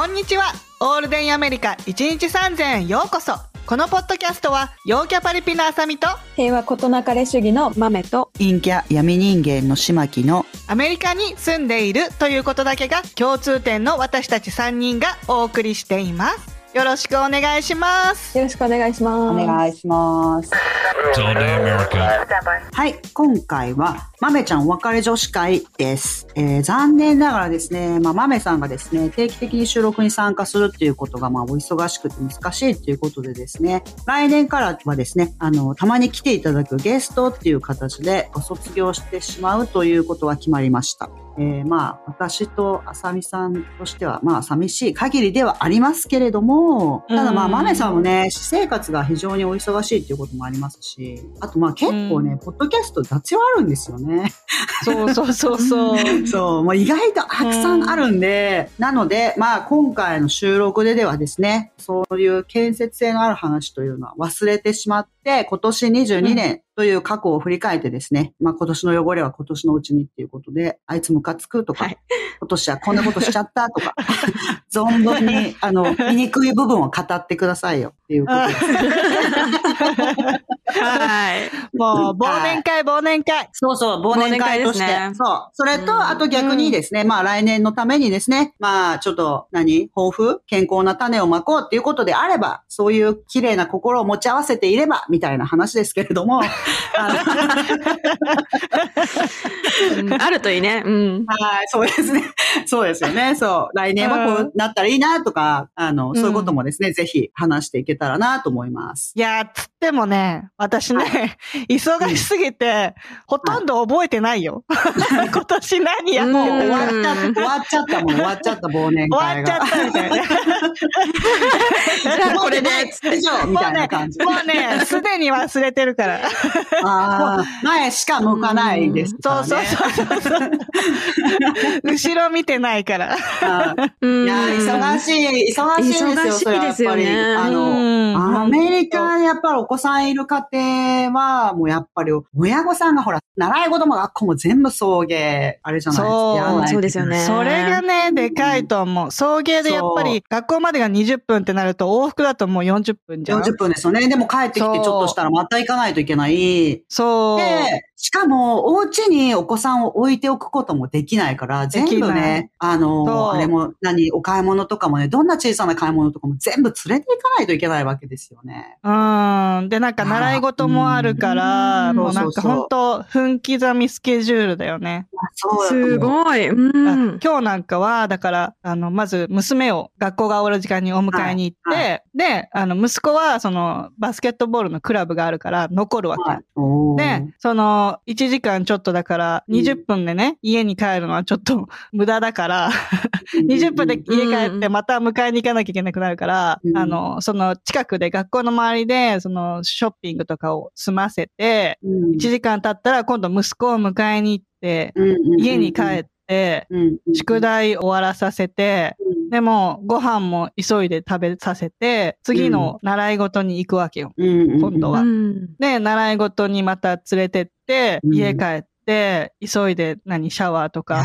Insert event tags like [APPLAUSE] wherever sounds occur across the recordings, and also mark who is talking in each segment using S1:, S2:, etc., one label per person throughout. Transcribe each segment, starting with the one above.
S1: こんにちは。オールデンアメリカ1日3000円ようこそ。このポッドキャストは陽キャパリピのあさみと
S2: 平和ことなかれ主義の豆と
S3: 陰キャ闇人間のしまきの
S1: アメリカに住んでいるということだけが共通点の私たち3人がお送りしていますよろしくお願いします
S2: よろしくお願いします。
S3: お願いします。はい、今回は豆ちゃんお別れ女子会です。えー残念ながらですね、まあ、豆さんがですね、定期的に収録に参加するっていうことが、まあ、お忙しくて難しいっていうことでですね、来年からはですね、あの、たまに来ていただくゲストっていう形でご卒業してしまうということは決まりました。えーまあ、私とあさみさんとしては、まあ、寂しい限りではありますけれども、ただまあ、
S1: うん
S3: 豆さんもね、私生活が非常にお忙しいっていうこともありますし、あとまあ結構ね、
S1: うん。
S3: ポッドキャスト雑用あるんですよね。
S1: そうそうそうそう。[LAUGHS]
S3: そう、もう意外とたくさんあるんで、なので、まあ今回の収録でではですね、そういう建設性のある話というのは忘れてしまって、今年22年という過去を振り返ってですね、まあ今年の汚れは今年のうちにっていうことで、あいつムカつくとか、
S1: はい
S3: 今年はこんなことしちゃったとか、[LAUGHS] 存分に、あの、醜い部分を語ってくださいよっていうことです。[LAUGHS]
S2: はい。
S1: もう忘年会忘年会
S3: そうそう、忘年会として。
S2: ね
S3: そう。それと、
S2: うん
S3: あと逆にですね、まあ来年のためにですね、まあちょっと何、抱負健康な種をまこうっていうことであれば、そういう綺麗な心を持ち合わせていれば、みたいな話ですけれども、[LAUGHS] あ
S2: るといいね。うん。
S3: はい、そうですね。そうですよね。そう。来年はこうなったらいいなとか、あの、そういうこともですね、ぜひ話していけたらなと思います。
S1: いやーつってもね私ね、忙しすぎて、ほとんど覚えてないよ [LAUGHS] 今年何やって
S3: もう終わっちゃった、
S2: うん
S3: 終わっちゃったもん、終わっちゃった忘年
S1: 終
S3: 会が。
S1: わっちゃったみたいな。
S2: じゃあこれで、
S3: 以上みたいな感じ。
S1: もうね、すでに忘れてるから。
S3: ああ、前しか向かないですからね。
S1: そうそうそうそう。後ろ見てないから。
S3: いやー、忙しい、忙しいですよ、
S2: 忙しい
S3: それはやっぱり。
S2: ですよね
S3: あの、
S1: うん
S3: アメリカでやっぱりお子さんいる家庭は、もうやっぱり親御さんがほら、習い事も学校も全部送迎、あれじゃないです
S1: そう
S3: かやらないといけない。
S2: そうですよね
S1: それがね、でかいと思う。送迎でやっぱり学校までが20分ってなると往復だともう40分じゃん。
S3: 40分ですよね。でも帰ってきてちょっとしたらまた行かないといけない。
S1: そう。
S3: で、しかも、お家にお子さんを置いておくこともできないから、全部ね、あ
S1: そう
S3: の、あれも、何、お買い物とかもね、どんな小さな買い物とかも全部連れて行かないといけないわけですよね。
S1: うん。で、なんか習い事もあるから、
S3: うん
S1: もうなんか本当分刻みスケジュールだよね。
S3: そう
S2: す
S3: い。
S2: ごい。
S1: あ
S2: うん。
S1: 今日なんかは、だから、あの、まず娘を学校が終わる時間にお迎えに行って、
S3: は
S1: で、あの、息子は、その、バスケットボールのクラブがあるから残るわけ。
S3: はい
S1: で、その、1時間ちょっとだから、
S3: うん
S1: 20分でね、家に帰るのはちょっと無駄だから、20分で家帰ってまた迎えに行かなきゃいけなくなるから、
S3: うん
S1: あの、その近くで学校の周りで、そのショッピングとかを済ませて、
S3: うん。
S1: 1時間経ったら今度息子を迎えに行って、家に帰って、宿題終わらさせて、
S3: うん。
S1: でもご飯も急いで食べさせて、次の習い事に行くわけよ。
S3: うん。
S1: 今度は。
S2: うん。
S1: で、習い事にまた連れてって、
S3: うん。
S1: 家帰って、急いで何、シャワーとか。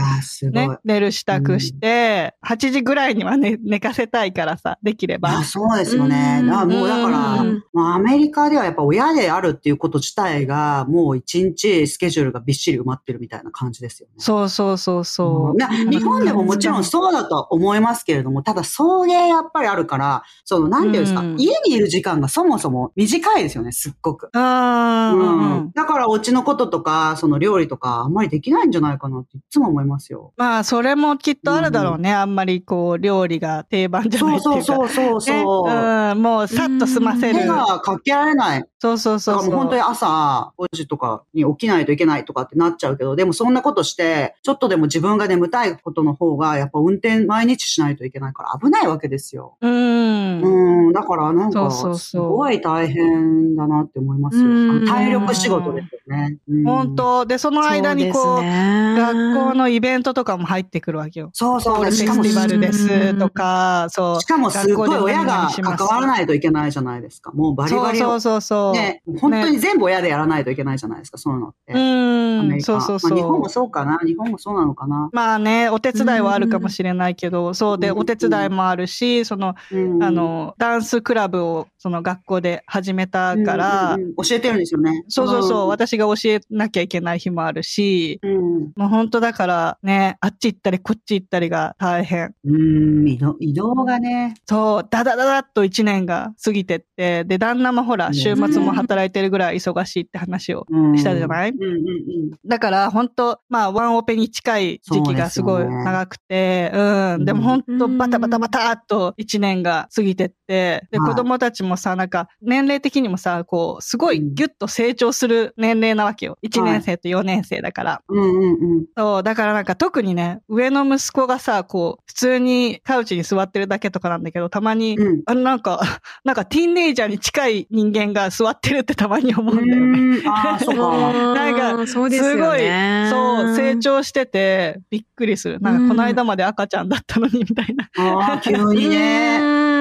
S1: ね、寝る支度して、8時ぐらいには寝寝かせたいからさ、できれば
S3: あ。そうですよね。
S2: うん
S3: だからもうだから、
S2: うん
S3: まあ、アメリカではやっぱ親であるっていうこと自体が、もう一日スケジュールがびっしり埋まってるみたいな感じですよね。
S1: そうそうそうそう。
S3: な日本でももちろんそうだとは思いますけれども、ただ送迎やっぱりあるから、その、なんていうんですか、
S1: うん
S3: 家にいる時間がそもそも短いですよね、すっごく。
S1: うんうん
S3: だから、お家のこととか、その料理とか、あんまりできないんじゃないかなっていつも思いますよ。
S1: まあ、それもきっとあるだろうね。あんまりこう、料理が定番じゃないっていうか。
S3: そうそうそうそうう。
S1: うん、もうさっと済ませる
S3: 手。がかけられない。
S1: そうそう
S3: だ
S1: そうそう。
S3: 本当に朝5時とかに起きないといけないとかってなっちゃうけど、でもそんなことして、ちょっとでも自分が眠たいことの方が、やっぱ運転毎日しないといけないから危ないわけですよ。
S1: うーん。
S3: うん、だからなんか、
S1: そうそうそう
S3: すごい大変だなって思いますよ。体力仕事ですよね。うん
S1: 本当で、その間にこう、学校のイベントとかも入ってくるわけよ。
S3: そうそう。
S1: フェ
S3: しかも
S1: スティバルですとか、そう。
S3: しかもすごい親が関わらないといけないじゃないですか。もうバリバリ
S1: そうそうそうそう。
S3: ね、本当に全部親でやらないといけないじゃないですか、そういうのって。
S1: う
S3: ア
S1: んそうそう
S3: まあ日本も
S1: そう。
S3: そうかな日本もそうなのかな
S1: まあね、お手伝いはあるかもしれないけど、そうで、
S3: うん
S1: お手伝いもあるし、その、
S3: うん
S1: あの、ダンスクラブを、その学校で始めたから
S3: うん、うんうん教えてるんですよね。
S1: そうそうそう、
S3: ん
S1: 私が教えなきゃいけない日もあるし、
S3: うん。
S1: もう本当だからね、あっち行ったりこっち行ったりが大変。
S3: うん、移動移動がね。
S1: そう、ダダダダっと一年が過ぎてって、で、旦那もほら、
S3: うん
S1: 週末も働いてるぐらい忙しいって話を
S3: うん
S1: したじゃない？
S3: うんうんうん。
S1: だから本当まあワンオペに近い時期がすごい長くて、うん。でも本当バタバタバタっと一年が過ぎてって、で、
S3: はい
S1: 子供たちもさ、なんか年齢的にもさ、こう、すごいギュッと成長する年齢なわけよ。1年生と4年生だから。
S3: うんうんうん。
S1: そう、だからなんか特にね、上の息子がさ、こう、普通にカウチに座ってるだけとかなんだけど、たまに、
S3: うん
S1: あのなんか、[LAUGHS] なんかティーンネイジャーに近い人間が座ってるってたまに思うんだよね。
S3: うんああ、そうか。[LAUGHS]
S1: なんか
S2: そうですよね。
S1: そう、成長してて、びっくりする。なんか、この間まで赤ちゃんだったのに、みたいな。
S3: ああ、急にね。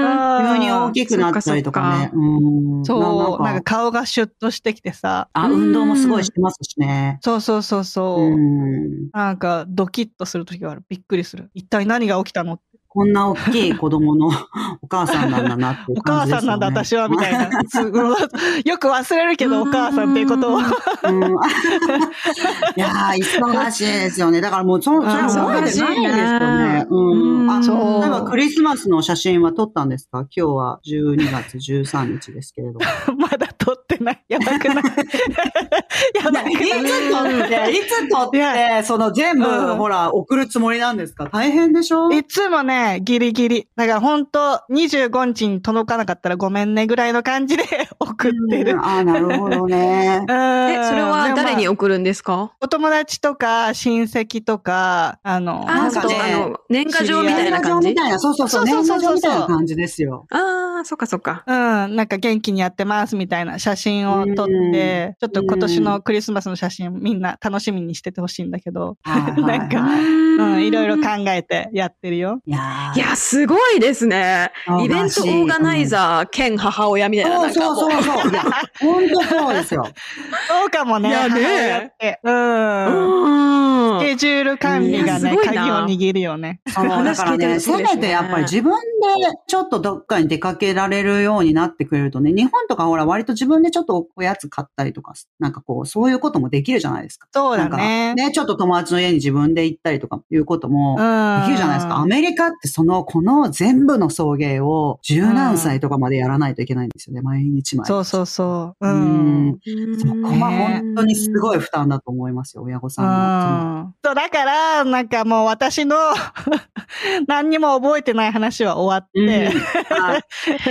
S3: 急に大きくなったりとかね。うん。
S1: そう、なんか
S3: か
S1: 顔がシュッとしてきてさ。
S3: あ、運動もすごいしてますしね。
S1: そうそうそうそう。
S3: うん。
S1: なんか、ドキッとするときがある。びっくりする。一体何が起きたの
S3: こんな大きい子供の [LAUGHS] お母さんなんだなっていう
S1: お。母さんなんだ、私は、みたいな。[LAUGHS] よく忘れるけど、お母さんっていうことを。
S3: うん。[LAUGHS] いやー、忙しいですよね。だからもう、そ、それは覚えてないですよね。うん。あ、
S1: そう
S3: 例えばクリスマスの写真は撮ったんですか？今日は12月13日ですけれど。
S1: まだ撮ってない。やばくない？やばく
S3: い？
S1: ない。
S3: つ撮って、いつ撮って、その全部、
S1: うん
S3: ほら、送るつもりなんですか？大変でしょ？
S1: いつもね、ギリギリ。だから本当25日に届かなかったらごめんねぐらいの感じで [LAUGHS] 送ってる。
S3: うん。ああ、なるほどね。
S1: え、[LAUGHS]
S2: え、それは誰に送るんですか？
S1: お友達とか親戚とか、あの、
S2: あ、そう
S3: ね
S2: あの、年賀状みたいな感じ？
S3: 年賀状みたいな、そうそうそう、年賀状みたいな感じですよ。
S2: ああ、そっかそっか。
S1: うん、なんか元気にやってますみたいな写真を撮って、ちょっと今年のクリスマスの写真みんな楽しみにしててほしいんだけど、
S3: はいはい。[LAUGHS]
S1: なんか
S3: はい
S1: うん、いろいろ考えてやってるよ。
S3: いやー
S2: いや、すごいですね。イベントオーガナイザー兼母親みたいな。
S3: そうそう
S2: なんかも
S3: そうそう。いや、本当そうですよ。
S1: そうかもね。
S2: いやね。
S1: うん。
S2: うん。
S1: スケジュール管理がね、鍵を握るよね。
S3: そう、だ
S2: 話聞いてる
S3: からね、せめてやっぱり自分でちょっとどっかに出かけられるようになってくれるとね、日本とかほら割と自分でちょっとおやつ買ったりとか、なんかこう、そういうこともできるじゃないですか。
S1: そうだ
S3: なんか
S1: ね。
S3: ね、ちょっと友達の家に自分で行ったりとかいうことも
S1: うん。
S3: できるじゃないですか。アメリカってその、この全部の送迎を十何歳とかまでやらないといけないんですよね。毎日毎日。
S1: そうそうそう。う
S3: うん
S1: ん。
S3: そこは本当にすごい負担だと思いますよ、親御さんの。
S1: うん。そう、だから、なんかもう私の [LAUGHS] 何にも覚えてない話は終わ
S3: うん
S1: って、[LAUGHS]
S3: はい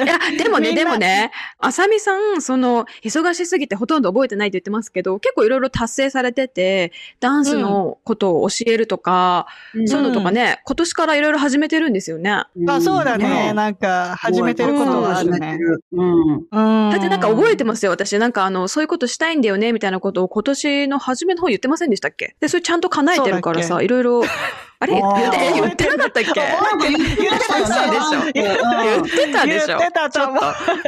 S2: いや、でもね、でもね、あさみさん、その、忙しすぎてほとんど覚えてないって言ってますけど、結構いろいろ達成されてて、ダンスのことを教えるとか、そういうのとかね、今年からいろいろ始めてるんですよね。
S1: あそうだね。
S3: ん
S1: なんか、始めてることはあるね。
S3: うん。
S1: うん。
S2: だってなんか覚えてますよ、私。なんかあの、そういうことしたいんだよね、みたいなことを今年の初めの方言ってませんでしたっけ？で、それちゃんと叶えてるからさ、いろいろ、あれ？言って、言ってなかったっけ？
S3: 言って
S2: たでしょ言ってたでしょ
S1: 言ってたと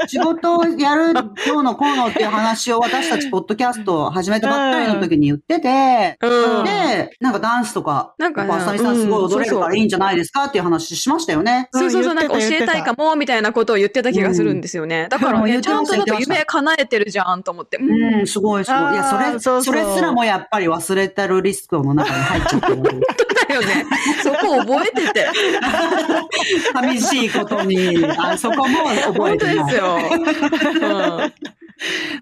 S3: 仕事をやる、今日のこうのっていう話を私たちポッドキャストを始めたばっかりの時に言ってて、
S2: うん。
S3: で、なんかダンスとか、
S2: なんかね
S3: あさみさんすごい踊れるからいいんじゃないですかっていう話しましたよね。
S2: そうそうそう、
S1: うん
S2: なんか教え
S1: た
S2: たいかも、みたいなことを言ってた気がするんですよね。だからね、ちゃんとなんか夢叶えてるじゃんと思って。うん
S3: うん、すごいすごい。いや、それ、
S1: そ
S3: れすらもやっぱり忘れてるリスクの中に入っちゃってるわけです。
S2: だ [LAUGHS] よね。そこ覚えてて。[LAUGHS]
S3: 寂しいことに、あそこも覚え
S2: 本当
S3: てない。
S2: ですよ。うん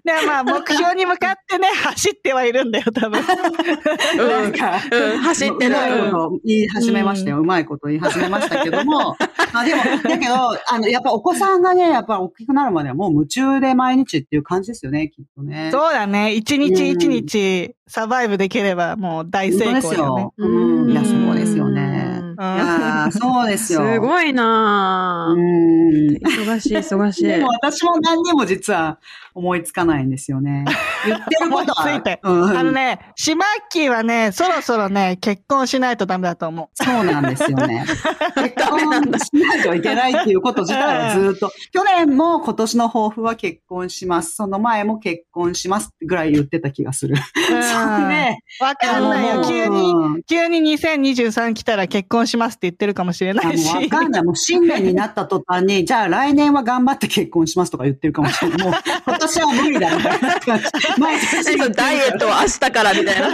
S1: でまあ、[LAUGHS] 目標に向かってね、走ってはいるんだよ、多分。
S3: なんか、
S2: うん。走ってる
S3: うまいこと言い始めましたよ。うまいこと言い始めましたけども。まあでも、だけど、あの、やっぱお子さん。がね、やっぱ大きくなるまではもう夢中で毎日っていう感じですよね、きっとね。
S1: そうだね。一日一日、サバイブできればもう大成
S3: 本当です
S1: よ。。
S3: うん。いや、そうですよね。
S2: うん
S3: いやー [LAUGHS] そうですよ。
S2: すごいな
S3: う
S2: ぁ。
S3: ん。
S2: 忙しい、忙しい。
S3: でも私も何にも実は思いつかないんですよね。[LAUGHS] 言ってることは。
S1: ついて
S3: うん、
S1: あのね、シマッキーはね、そろそろね、結婚しないとダメだと思う。
S3: そうなんですよね。[LAUGHS] 結婚しないといけないっていうこと自体はずっと、去年も今年の抱負は結婚します。その前も結婚しますぐらい言ってた気がする。
S1: うん
S3: それで、
S1: わかんないよ。急に、
S3: うん
S1: 急に2023来たら結婚しますって言ってるかもしれ
S3: あ
S1: ないし。
S3: わかんない。もう新年になった途端に、[LAUGHS] じゃあ来年は頑張って結婚しますとか言ってるかもしれない。もう [LAUGHS] 今年は無理だみたいな感じ。[LAUGHS] 毎年
S2: ダイエットは明日からみたいな。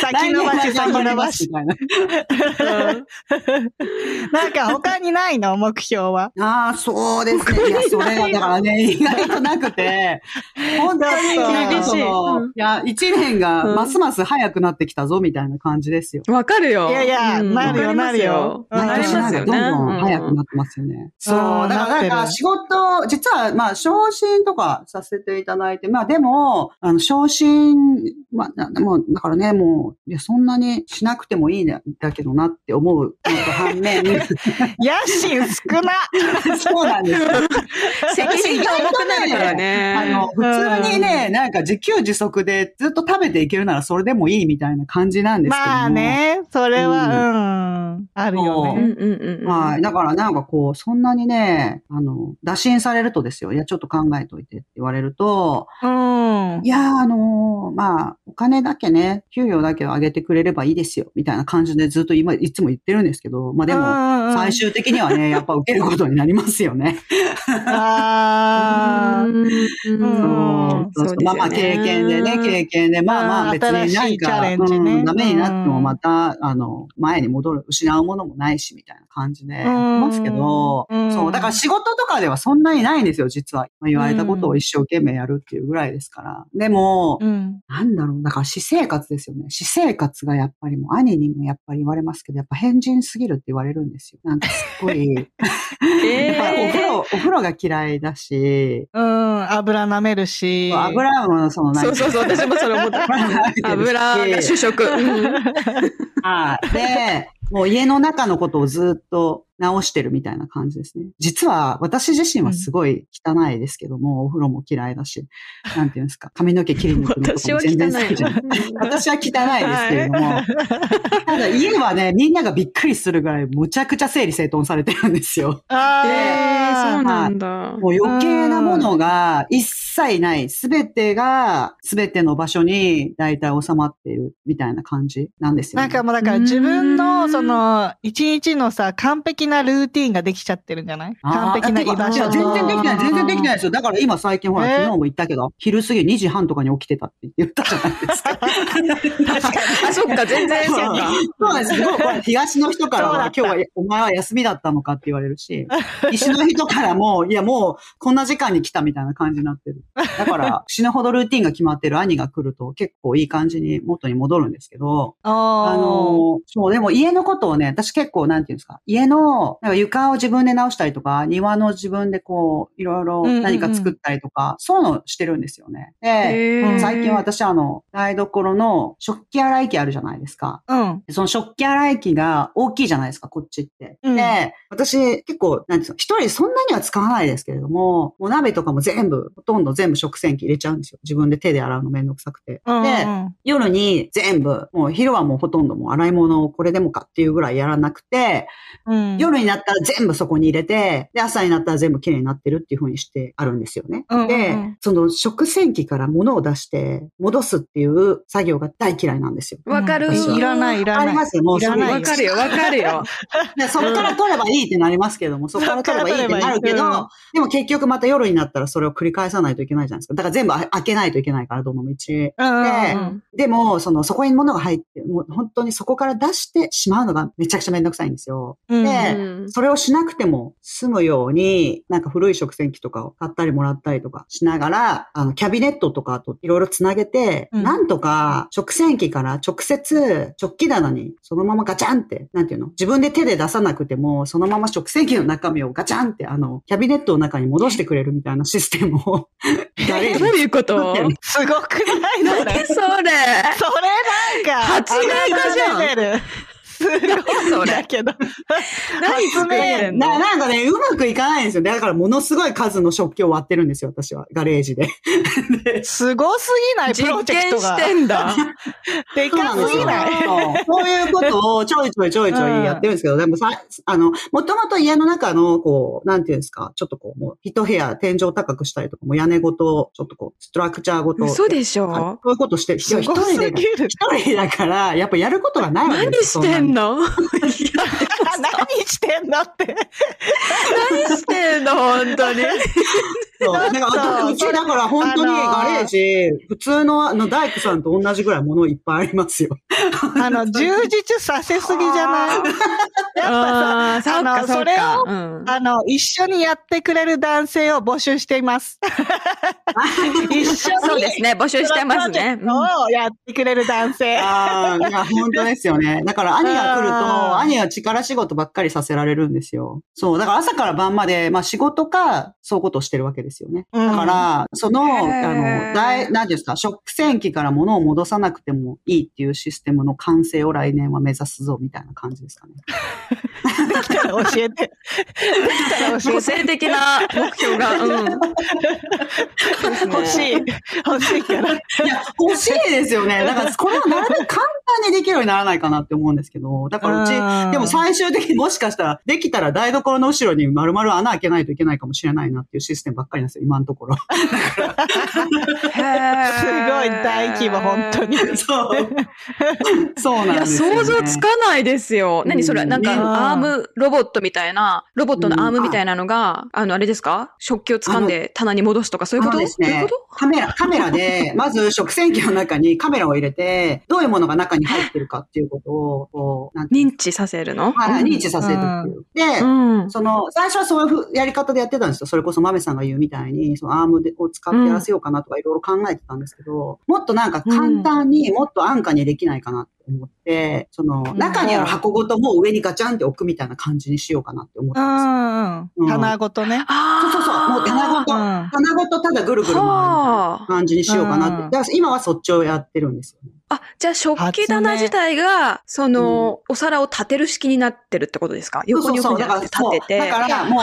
S1: 先延ばし、先延ばし。
S3: みたいな。
S1: なんか他にないの？目標は。
S3: ああ、そうですね。いや、それが、だからね、意外となくて、本当に
S2: 厳しい
S3: いや、一年がますます早くなってきたぞ、みたいな感じですよ。
S2: わかるよ。
S1: いやいや
S2: うん
S1: なるよ
S2: わかります
S1: なるようん
S2: なりますよね。
S3: どんどん早く
S2: うん
S3: なってますよね。そう。
S1: うん
S3: だから、
S1: な
S3: んか仕事、実は、まあ、昇進とかさせていただいて、まあ、でも、あの、昇進、まあ、なもう、だからね、もう、いや、そんなにしなくてもいいんだけどなって思う反面、
S1: 野心少な。
S3: そうなんですよ。
S2: 責任が重くなるからね。
S3: あの、普通にね、なんか自給自足でずっと食べていけるならそれでもいいみたいな感じなんですけども。
S1: まあ。ね、それは、うん、あるよ
S2: うん
S1: ね。
S2: うんうんうん。
S3: はい。だからなんかこう、そんなにね、あの、打診されるとですよ。いや、ちょっと考えといてって言われると、
S1: うん。
S3: いや、あのまあ、お金だけね、給料だけを上げてくれればいいですよ、みたいな感じでずっと今、いつも言ってるんですけど、まあでも、
S1: も
S3: 最終的にはね、[LAUGHS] やっぱ受けることになりますよね。
S1: あー
S2: うんうん
S1: うん
S3: そうそうまあまあ経験でね、経験で、まあまあ別に
S1: 新しいチャ
S3: なんか、
S1: レンジね
S3: うんダメになっても
S1: うん
S3: また、あの、前に戻る、失うものもないし、みたいな感じでますけど、
S1: うん
S3: そう、だから仕事とかではそんなにないんですよ、実は。まあ言われたことを一生懸命やるっていうぐらいですから。でも、
S1: うん。
S3: なんだろう、だから私生活ですよね。私生活がやっぱりもう兄にもやっぱり言われますけど、やっぱ変人すぎるって言われるんですよ。なんかすっごい、[LAUGHS] [LAUGHS] やっぱりお風呂、お風呂が嫌いだし、
S1: うん、油舐めるし。
S3: 油もそのなんか
S2: そうそうそう、私もそれ思った。[LAUGHS] 油が主食。うん
S3: はい。で、もう家の中のことをずっと直してるみたいな感じですね。実は私自身はすごい汚いですけども、お風呂も嫌いだし、なんていうんですか、髪の毛切りに行くのとかも全然好きじゃない。私は汚いですけれども、ただ家はね、みんながびっくりするぐらいむちゃくちゃ整理整頓されてるんですよ。
S1: あー
S2: えー、そうなんだ。
S3: もう余計なものが一切ない。すべてが、すべての場所に大体収まっているみたいな感じなんですよ、ね。
S1: なんかもうだから自分のその一日のさ完璧なルーティンができちゃってるんじゃない？完璧な居場所
S3: 全然できない、全然できないですよ。だから今最近ほら、
S1: え
S3: 昨日も言ったけど、昼過ぎ2時半とかに起きてたって言ったじゃないですか。[LAUGHS]
S2: あ、[LAUGHS] そっか、全然そうか。
S3: そうなんです。これ東の人からは、今日はお前は休みだったのかって言われるし、西の人からも、いやもう、こんな時間に来たみたいな感じになってる。だから、[LAUGHS] 死ぬほどルーティンが決まってる兄が来ると、結構いい感じに元に戻るんですけど、あ
S1: あ
S3: の、そう、でも家のことをね、私結構、なんていうんですか、家の、なんか床を自分で直したりとか、庭の自分でこう、いろいろ何か作ったりとか、そういうのしてるんですよね。で、最近私あの、台所の食器洗い機あるじゃないですか。
S1: うん。
S3: その食器洗い機が大きいじゃないですか、こっちって。
S1: うん
S3: で、私結構、なんていうの、一人そんなには使わないですけれども、もう鍋とかも全部、ほとんど全部食洗機入れちゃうんですよ。自分で手で洗うのめんどくさくて。
S1: うん。
S3: で、夜に全部、もう昼はもうほとんどもう洗い物をこれでもかっていうぐらいやらなくて、
S1: うん、
S3: 夜になったら全部そこに入れて、で、朝になったら全部きれいになってるっていう風にしてあるんですよね。
S1: うんうんうん
S3: で、その食洗機から物を出して戻すっていう作業が大嫌いなんですよ。
S2: わかる。
S1: うんいらないいらない
S3: ありますよ、もう
S2: わかるよ、わかるよ。[LAUGHS]
S3: でそこから取ればいいってなりますけども、そこから取ればいいってなるけど、でも結局また夜になったらそれを繰り返さないといけないじゃないですか。だから全部あ開けないといけないから、どの道。
S1: うん
S3: で
S2: うん
S3: でも、その、そこに物が入って、もう本当にそこから出してしまうのがめちゃくちゃめんどくさいんですよ。
S1: うん
S3: で
S2: うん
S3: それをしなくても済むように、なんか古い食洗機とかを買ったりもらったりとかしながら、あの、キャビネットとかといろいろつなげて、
S1: うん
S3: なんとか食洗機から直接食器棚にそのままガチャンって、なんていうの？自分で手で出さなくても、そのまま食洗機の中身をガチャンって、あの、キャビネットの中に戻してくれるみたいなシステムを、
S2: どういうこと？
S1: すごくないそれ。
S2: 何それ？
S1: それなんか、
S2: 発明家じゃん
S1: すごいんだけど。
S2: 何作ってん [LAUGHS] の
S3: ななんかね、うまくいかないんですよ。だからものすごい数の食器を割ってるんですよ、私は。ガレージで。[LAUGHS]
S1: すごすぎないプロ
S2: 実
S1: ジェクトが。
S2: 験してんだ。
S1: でかすぎない
S3: そうそういうことをちょいちょいちょいちょいやってるんですけど、でもさ、あの、もともと家の中の、こう、なんていうんですか、ちょっとこう、もう、一部屋天井高くしたりとか、もう屋根ごと、ちょっとこう、ストラクチャーごと。
S2: 嘘でし
S3: はい
S2: ょ
S3: そういうことして、一人で。一人だから、やっぱやることがないわけ
S2: 何
S3: ですよ
S2: してんの？No. yeah. [LAUGHS]
S1: 何してんだって。
S2: 何してんの本当に。
S3: そう。だから、
S1: そう
S3: うちだから本当に
S1: あのー
S3: ガレージ、普通のあの大工さんと同じぐらい物いっぱいありますよ。
S1: あの、[LAUGHS] 充実させすぎじゃない？やっぱさ、あの、
S2: そ
S1: れを、
S2: かうん
S1: あの、一緒にやってくれる男性を募集しています。[LAUGHS] 一緒に。
S2: そうですね、募集してますね。
S1: をやってくれる男性。
S3: ああ、本当ですよね。だから兄が来ると、兄は力仕事ばっかりさせられるんですよ。そう。だから朝から晩まで、まあ仕事か、そういうことをしてるわけですよね。
S1: うん
S3: だから、その、あの、大、何ですか、食洗機から物を戻さなくてもいいっていうシステムの完成を来年は目指すぞ、みたいな感じですかね。
S1: できたら教えて。[LAUGHS] できたら教
S2: 個
S1: えて。
S2: 性的な目標が。うん。
S1: 欲しい。欲しいから。
S3: いや、欲しいですよね。だから、これはなるべく簡単にできるようにならないかなって思うんですけど、だからうち、
S1: うん
S3: でも最終的に。もしかしたら、できたら台所の後ろに丸々穴開けないといけないかもしれないなっていうシステムばっかりなんですよ、今のところ。
S1: すごい大規模、本当に。
S3: そう。そうなんですよ、ね。
S2: 想像つかないですよ。何それ
S3: うん
S2: なんか、
S3: ね
S2: アームロボットみたいな、ロボットのアームみたいなのが、あ。の、あれですか？食器を掴んで棚に戻すとか、そういうこと？
S3: ですね。
S2: どういうこと？
S3: カメラ、カメラで、[LAUGHS] まず食洗機の中にカメラを入れて、どういうものが中に入ってるかっていうことを、こう、
S2: 認知させるの？
S3: はい。認知させるっていう。で、
S2: うん。
S3: その、最初はそういうやり方でやってたんですよ。それこそ豆さんが言うみたいに、そのアームでを使ってやらせようかなとかいろいろ考えてたんですけど、もっとなんか簡単にもっと安価にできないかなって思って、その、
S1: ん
S3: 中にある箱ごともう上にガチャンって置くみたいな感じにしようかなって思って
S1: う
S3: ます。
S1: んうん。棚ごとね。
S2: あ
S3: そうそうそうもう棚ごと
S1: うん
S3: 棚ごとただぐるぐる回るみたいな
S2: はあ。
S3: 感じにしようかなって。
S1: うん
S3: だから今はそっちをやってるんですよね。
S2: あ、じゃあ食器棚自体が、その、お皿を立てる式になってるってことですか？横に
S3: そうそうそう。
S2: 横にじゃなくて立てて。
S3: だから、もう、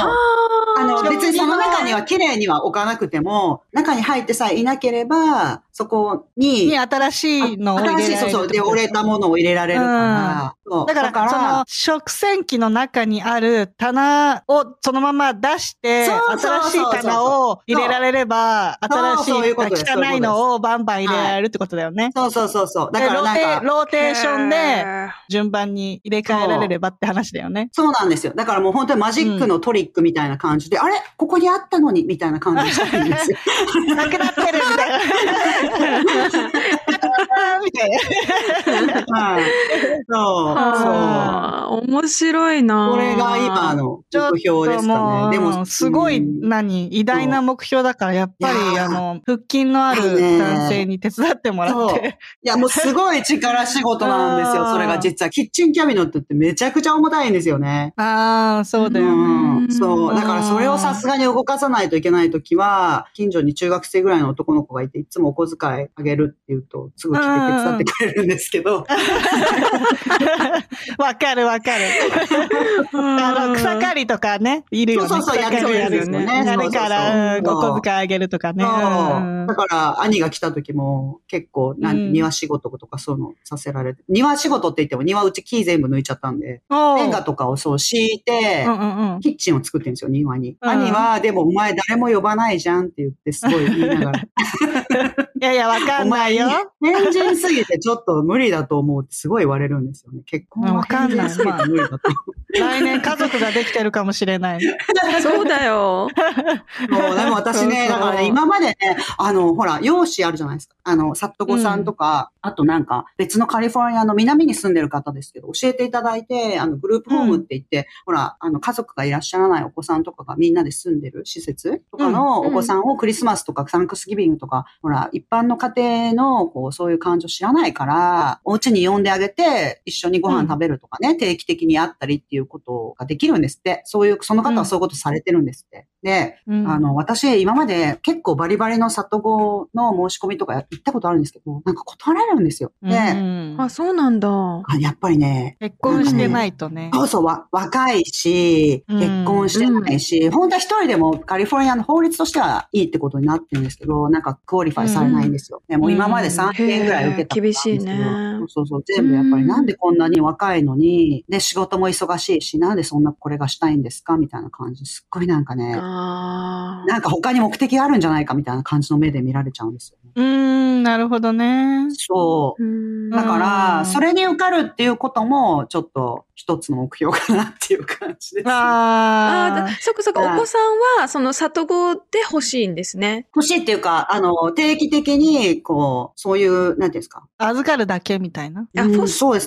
S3: あの、別にその中には綺麗には置かなくても、中に入ってさえいなければ、そこに、
S1: に新しいのを入れられる
S3: 新しい、そうそう。で、折れたものを入れられるから。そう
S1: だから、その、食洗機の中にある棚をそのまま出して、
S3: そうそうそう
S1: 新しい棚を入れられれば、
S3: そう
S1: 新し
S3: そうい
S1: 汚いのをバンバン入れられるってことだよね。
S3: そうそうそうそう。だ
S1: で
S3: からなんか、
S1: ローテローテーションで順番に入れ替えられればって話だよね。
S3: そうなんですよ。だからもう本当にマジックのトリックみたいな感じで、あれ？ここにあったのに？みたいな感じにしたいんですよ。[LAUGHS]
S1: なくなってるみたいな。[LAUGHS] みたいな。
S3: はい。そう。
S2: あー面白いな
S3: そう。これが今の目標ですかね。でも、
S1: すごい、
S3: うん
S1: 何、偉大な目標だから、やっぱり、あの、腹筋のある男性に手伝ってもらっ
S3: そう
S1: て。
S3: いや、もうすごい力仕事なんですよ。[LAUGHS] それが実は。キッチンキャビネットってめちゃくちゃ重たいんですよね。
S1: ああ、そうだよね。
S3: うんそう。だからそれをさすがに動かさないといけないときは、近所に中学生ぐらいの男の子がいて、いつもお小遣いあげるって言うと、すぐ来て手伝ってくれるんですけど、[LAUGHS]
S1: わかるわかる。あの、草刈りとかね、いるよね。
S3: そうそうそうやる
S2: んですよね
S1: やるから、お小遣いあげるとかね。うん
S3: だから、兄が来た時も、結構、なん
S1: うん
S3: 庭仕事とかそういうのさせられて、庭仕事って言っても、庭うち木全部抜いちゃったんで、レンガとかをそう敷いて、
S1: うんうんうん。
S3: キッチンを作ってるんですよ、庭に。
S1: うん
S3: 兄は、でもお前誰も呼ばないじゃんって言って、すごい言いながら。[LAUGHS]
S1: いやいや、わかんないよ。
S3: 変人すぎてちょっと無理だと思うってすごい言われるんですよね。結婚は
S1: わかんない
S3: 変人すぎて無理だと思う。
S1: 来年家族ができてるかもしれない。
S2: そうだよ。
S3: そう、でも私ね、だからね、今までね、あの、ほら、容姿あるじゃないですか。あの、サットゴさんとか、あとなんか、別のカリフォルニアの南に住んでる方ですけど、教えていただいて、あの、グループホームって言って、ほら、あの、家族がいらっしゃらないお子さんとかがみんなで住んでる施設とかの
S2: うん
S3: お子さんをクリスマスとかサンクスギビングとか、ほら、一般の家庭の、こう、そういう感情知らないから、お家に呼んであげて、一緒にご飯食べるとかね、定期的に会ったりっていうことができるんですって。そういう、その方はそういうことされてるんですって。で、
S1: うん
S3: あの、私、今まで結構バリバリの里子の申し込みとか行ったことあるんですけど、なんか断られるんですよ。で、
S1: うん
S2: あ、そうなんだ。
S3: あやっぱりね、
S1: 結婚してないとね。
S3: そうそう、わ若いし、
S1: うん
S3: 結婚してないし、本当は一人でもカリフォルニアの法律としてはいいってことになってるんですけど、なんか qualify されないんですよ。でもう今まで3件ぐらい受けたんですけど
S2: 厳しいね
S3: そうそうそう、全部やっぱりなんでこんなに若いのに、で、仕事も忙しいし、なんでそんなこれがしたいんですかみたいな感じ。すっごいなんかね、
S2: あ
S3: なんか他に目的があるんじゃないかみたいな感じの目で見られちゃうんですよね。
S1: うーん、なるほどね。
S3: そう。
S2: ー。
S3: だから、
S1: ん
S3: それに受かるっていうことも、ちょっと一つの目標かなっていう感じです。
S2: ああ、そっかそっか、
S3: はい
S2: お子さんは、その里子で欲しいんですね。
S3: 欲しいっていうか、あの、定期的に、こう、そういう、なんていうんですか。
S1: あ、預かるだけみたいな。
S3: うん
S2: あフォスター
S3: そうです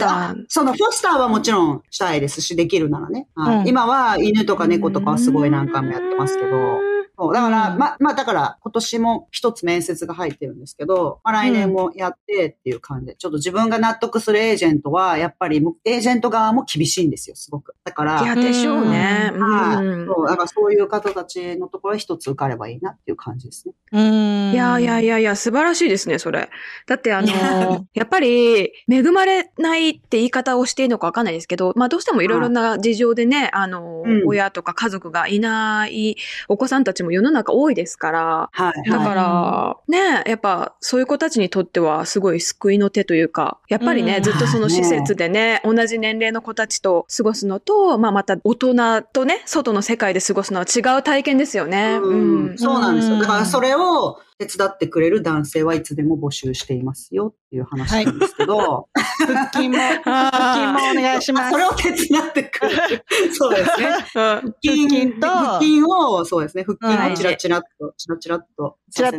S3: そのフォスターはもちろんしたいですし、できるならね。はい
S1: うん
S3: 今は犬とか猫とかはすごい何回もやってますけど。そうだから、
S1: うん
S3: ま、まあ、だから、今年も一つ面接が入ってるんですけど、まあ、来年もやってっていう感じで、ちょっと自分が納得するエージェントは、やっぱり、エージェント側も厳しいんですよ、すごく。だから、
S2: いや、でしょうね。
S1: う
S3: はい。
S2: うん
S3: そう、だからそういう方たちのところに一つ受かればいいなっていう感じですね。
S1: うーん。
S2: いやいやいやいや、素晴らしいですね、それ。だってあのー [LAUGHS] やっぱり、恵まれないって言い方をしていいのかわかんないですけど、まあどうしてもいろいろな事情でね、あのー
S3: うん
S2: 親とか家族がいないお子さんたちも世の中多いですから、
S3: はい。
S2: だ
S3: はい
S2: から、ね、やっぱそういう子たちにとってはすごい救いの手というか、やっぱりね、
S1: うん
S2: ずっとその施設でね、同じ年齢の子たちと過ごすのと、まあまた大人とね、外の世界で過ごすのは違う体験ですよね。
S3: うん
S2: うん
S3: そうなんですよ。
S1: うん
S3: だからそれを手伝ってくれる男性はいつでも募集していますよっていう話なんですけど、[LAUGHS]
S1: 腹筋も、腹筋もお願いします。
S3: それを手伝ってくれる。そうですね。[LAUGHS] 腹筋
S1: と
S3: 腹筋を、そうですね。腹筋
S1: うん
S3: をチラチラっと、チラチラっと。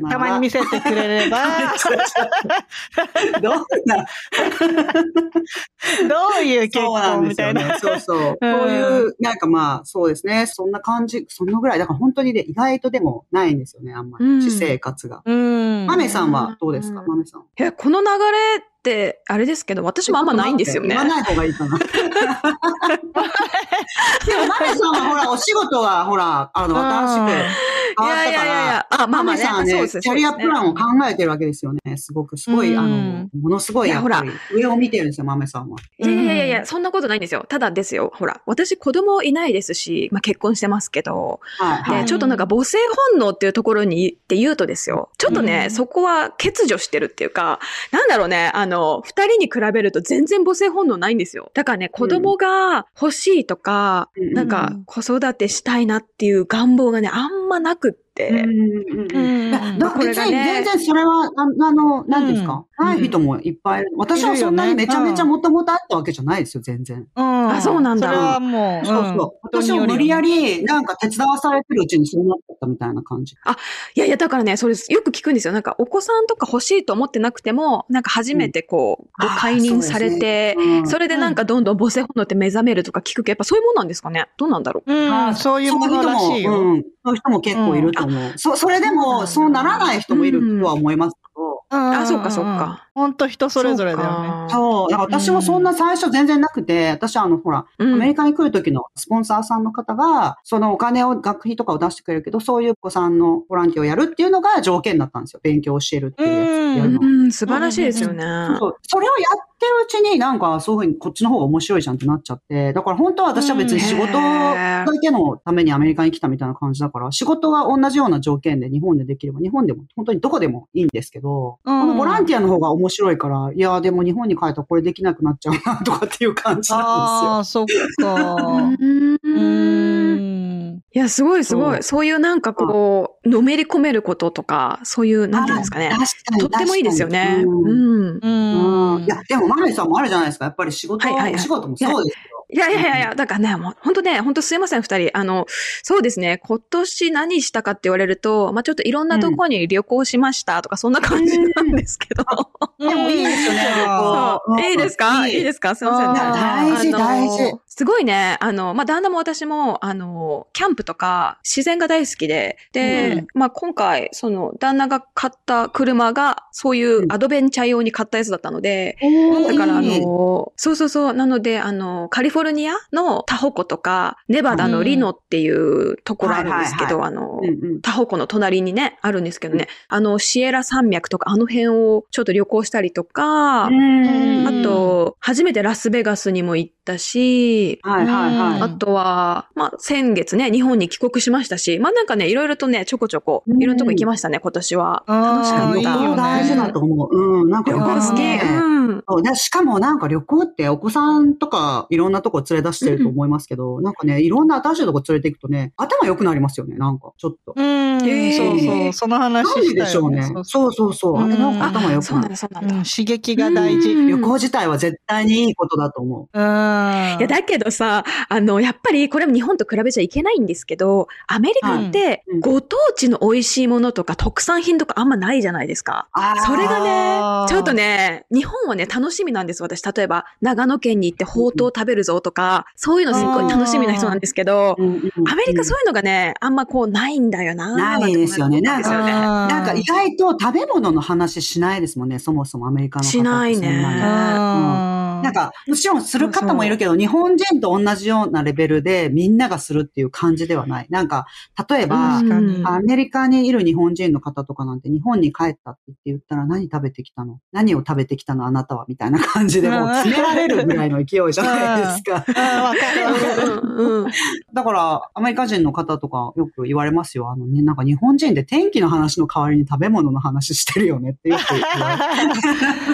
S1: たまに見せてくれれば、[LAUGHS]
S3: どんな、
S1: どういう結婚みたい
S3: ですよね
S1: な。。
S3: そうそう。こういう、なんかまあ、そうですね。そんな感じ、そのぐらい。だから本当にね、意外とでもないんですよね、あんまり。
S2: うん
S3: 私生活が。
S1: うん。
S3: マメさんはどうですか？
S2: うん
S3: マメさん。
S2: いや、この流れあれですけど、私もあんまないんですよね
S3: 言。わない方がいいかな。でも、マメさんはほら、お仕事が、ほら、あの、新しく変わったから。
S2: いやいやいやあまあまあね
S3: さんはね、
S2: そうです
S3: キャリアプランを考えてるわけですよね。すごく、すごい、
S1: うん
S3: あの、ものすごい、
S2: いや
S3: やっぱり、上を見てるんですよ、マメさんは。
S2: いやいやいやそんなことないんですよ。ただですよ、ほら、私子供いないですし、まあ結婚してますけど、
S3: はい、は
S2: で、
S3: い。
S2: ちょっとなんか母性本能っていうところにって言うとですよ、ちょっとね、
S1: うん
S2: そこは欠如してるっていうか、なんだろうね、あの、二人に比べると全然母性本能ないんですよ。だからね、子供が欲しいとか、
S3: うん
S2: なんか子育てしたいなっていう願望がね、あんまなくって、
S3: だだ
S2: これがね
S3: 別に全然それは、ああの、何ですか、
S1: うん
S3: ない人もいっぱいいる。私はそんなにめちゃめちゃもともとあったわけじゃないですよ、全然。
S1: うん。
S2: あそうなんだ
S1: それはもう、
S3: そうそう。
S1: ん
S3: 私は無理や。り、なんか手伝わされてるうちにそうなったみたいな感じ。
S2: いやいや、だからね、それよく聞くんですよ。なんか、お子さんとか欲しいと思ってなくても、なんか初めてこう、
S3: うん
S2: ご解任されて、
S3: うん
S2: それでなんかどんどん母性本能って目覚めるとか聞くけど、やっぱそういうもんなんですかね？どうなんだろう？
S1: うん、そういうものらしいよ。
S3: うん。そういう人も結構いると思う。そそれでも、
S2: そ
S3: そうう
S2: な
S3: らない人もいるとは思いますけど。
S1: あ
S2: あそうかそうか。
S1: 本当人それぞれだよね。
S2: ね
S3: そう。だから私もそんな最初全然なくて、私はあの、ほら、
S2: うん
S3: アメリカに来る時のスポンサーさんの方が、そのお金を、学費とかを出してくれるけど、そういう子さんのボランティアをやるっていうのが条件だったんですよ。勉強を教えるっていうやつやるの。
S2: うん、素晴らしいですよね。
S3: そうそれをやってるうちになんかそういうふうにこっちの方が面白いじゃんってなっちゃって。だから本当は私は別に仕事だけのためにアメリカに来たみたいな感じだから、仕事が同じような条件で日本でできれば、日本でも本当にどこでもいいんですけど、
S1: うん
S3: このボランティアの方が面白いから、いや、でも日本に帰ったらこれできなくなっちゃうなとかっていう感じなん
S1: ああ、そっか。
S2: う [LAUGHS] ん
S1: うーん。
S2: いや、すごいすご
S3: そう
S2: い。そういうなんかこう、のめり込めることとか、そういう、なんていうんですかね。とってもいいですよね。
S3: うん
S2: うん。
S1: うん
S3: いや、でも、マネさんもあるじゃないですか。やっぱり仕事、
S2: はいはいはい
S3: お仕事もそうですよ。
S2: いやいやいやいや、だからね、もう本当ね、本当すいません、二人。あの、そうですね、今年何したかって言われると、まあちょっといろんなところに旅行しましたとか、そんな感じなんですけど。
S3: でもいいですよね、
S2: いいですか？いいですか？すいません。
S3: 大事大事。
S2: すごいね、あの、まあ、旦那も私も、あの、キャンプとか自然が大好きで、で、
S1: うん
S2: まあ、今回、その、旦那が買った車が、そういうアドベンチャー用に買ったやつだったので、だから、あの、そうそうそう。なので、あの、カリフォルニアのタホ湖とか、ネバダのリノっていうところあるんですけど、あの、
S3: うんうん
S2: タホ湖の隣にね、あるんですけどね、あの、シエラ山脈とか、あの辺をちょっと旅行したりとか、
S3: うん
S2: あと、初めてラスベガスにも行ったし、
S3: はいはいはい。
S2: あとは、まあ、先月ね、日本に帰国しましたし、まあなんかね、いろいろとね、ちょこちょこ、いろんなとこ行きましたね、今年は。楽しかった。
S3: 大事だと思う。うん、なんか
S2: 旅行好き。
S3: ね
S2: うん。
S3: しかもなんか旅行ってお子さんとかいろんなとこ連れ出してると思いますけど、なんかね、いろんな新しいとこ連れて行くとね、頭良くなりますよね、なんか、ちょっと。
S1: うん、
S2: えー
S1: そうそう、その話したよ
S3: ででしょうね。
S1: そう
S3: そうそう。あれなんか頭良くなる
S2: そうなんだ、。そうなんだ。
S1: うん、刺激が大事。
S2: う
S1: うんん。
S3: 旅行自体は絶対にいいことだと思
S2: いや、だけどさ、あの、やっぱりこれも日本と比べちゃいけないんですけど、アメリカって
S3: うん
S2: ご当地の美味しいものとか特産品とかあんまないじゃないですか。
S3: う。あー
S2: それが
S1: あ
S2: ね
S1: ー、
S2: ちょっとね、日本はね、楽しみなんです、私。例えば、長野県に行ってほうとう食べるぞとか、そういうのすっごい楽しみな人なんですけど、
S3: うんうん
S2: アメリカそういうのがね、あんまこうないんだよな。
S3: ないですよね。
S2: なんて思う。んですよね。
S1: あー。
S3: なんか意外と食べ物の話しないですもんね、そもそもアメリカの方って。
S2: しないね。
S3: そんな
S1: ん
S3: か、もちろんする方もいるけど、日本人と同じようなレベルでみんながするっていう感じではない。なんか、例えば、アメリカにいる日本人の方とかなんて日本に帰ったって言ったら何食べてきたの？何を食べてきたの？あなたはみたいな感じでもう詰められるぐらいの勢いじゃないですか。[LAUGHS]
S1: あわかる。
S3: だから、アメリカ人の方とかよく言われますよ。あのね、なんか日本人で天気の話の代わりに食べ物の話してるよねってよく言われ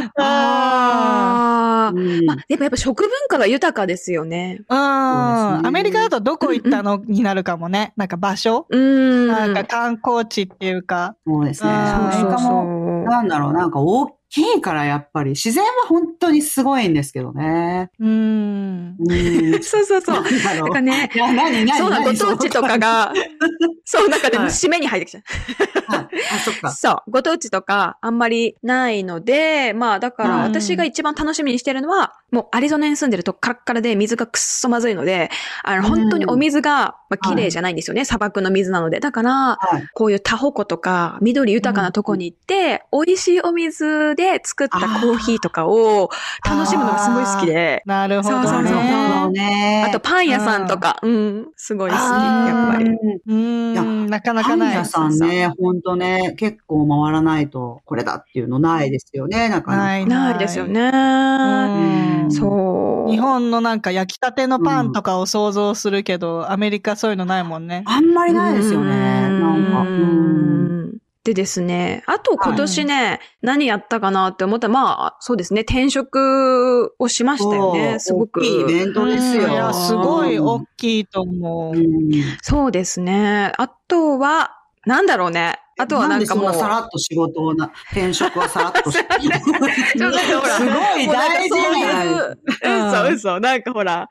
S3: [LAUGHS]
S2: あー。[LAUGHS]
S3: うん
S2: まあ、でもやっぱ食文化が豊かですよね。
S1: うん。アメリカだとどこ行ったの？になるかもね。なんか場所？
S2: うん。
S1: なんか観光地っていうか。
S3: そうですね。アメリカも、
S2: も
S3: なんだろう、なんか大きいからやっぱり、自然は本当にすごいんですけどね。
S1: うん。
S3: うん。[LAUGHS]
S2: そうそうそう。
S3: なん
S2: か。ね、
S3: いや、何、何、
S2: そうなの、ご
S3: 何
S2: 当地とか。が、そう、なんかでも
S3: はい
S2: 締めに入ってきちゃう。
S3: はいあ、そっか。
S2: そう。ご当地とかあんまりないので、まあだから
S1: うん
S2: 私が一番楽しみにしてるのは、もうアリゾナに住んでるとカラッカラで水がくっそまずいので、あの、本当にお水が、まあ、綺麗じゃないんですよね。砂漠の水なので。だから、
S3: はい。
S2: こういうタホ湖とか緑豊かなとこに行って、美味しいお水で作ったコーヒーとかを楽しむのがすごい好きで、
S1: なるほど
S2: そうそうそう
S1: ね。
S3: ね。
S2: あとパン屋さんとか、うん、すごい好き、やっぱり。
S1: う
S3: いや
S1: ん。なかなかない
S3: パン屋。さんね、ほんとね、結構回らないと、これだっていうのないですよね、なかなか。
S1: ない
S2: ないですよ。ね。
S1: うん
S2: そう。
S1: 日本のなんか焼きたてのパンとかを想像するけど、アメリカそういうのないもんね。
S3: あんまりないですよね。
S2: うん
S3: なんか。うん
S2: でですね、あと今年ね、何やったかなって思ったら、まあ、そうですね、転職をしましたよね、すごく。
S3: 大きいイベントですよ。
S1: うんいや、すごい大きいと思う。
S3: うん
S2: そうですね。あとは、なんだろうね。あとはなんかもう。
S3: さらっと仕事をな、転職はさらっとし [LAUGHS] て。すごい大事じゃない
S2: もうなんかそういう、嘘嘘。なんかほら、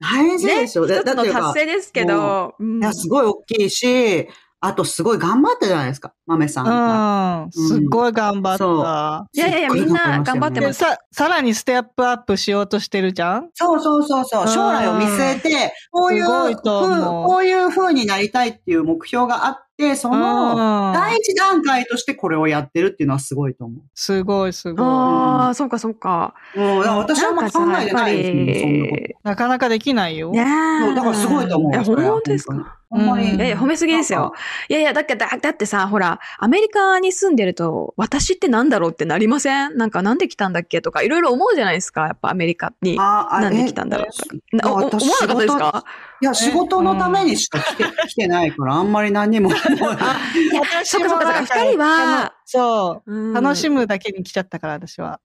S3: 大事でしょ。
S2: 一つの
S3: だっていうか
S2: 達成ですけど、うん
S3: いや、すごい大きいし、あとすごい頑張ったじゃないですか、豆さんが。
S1: うん。すっごい頑張
S3: そう
S1: った。
S2: いやいやいやみんな
S3: 頑張
S2: ってます
S1: さ、さらにステップアップしようとしてるじゃん？
S3: そうそうそうそうう。
S1: ん
S3: 将来を見据えて、こういうこういう風になりたいっていう目標があって、その、
S1: うん
S3: 第一段階としてこれをやってるっていうのはすごいと思
S1: すごいすごい。
S2: ああ、そうかそうか。
S3: う。うん、だから私はあんま考えてないですもん、そんなこ
S1: なかなかできないよ。
S2: ね
S3: と。そうだからすごいと思う。
S2: え、
S3: それは
S2: 本当ですか？
S1: うん
S2: いやいや、褒めすぎですよ。いやいや、だって、だだってさ、ほら、アメリカに住んでると、私ってなんだろうってなりません？なんか、なんで来たんだっけとか、いろいろ思うじゃないですか。やっぱアメリカに。
S3: ああ
S2: なんで来たんだろうとか。思わな
S3: 私
S2: かったですか？
S3: いや、仕事のためにしか来て,、来てないから、あんまり何にもい。
S1: 私
S2: そっかそっかそっか
S1: も
S2: 二人は
S1: そう。楽し
S2: む。
S1: むだけに来ちゃったから、私は。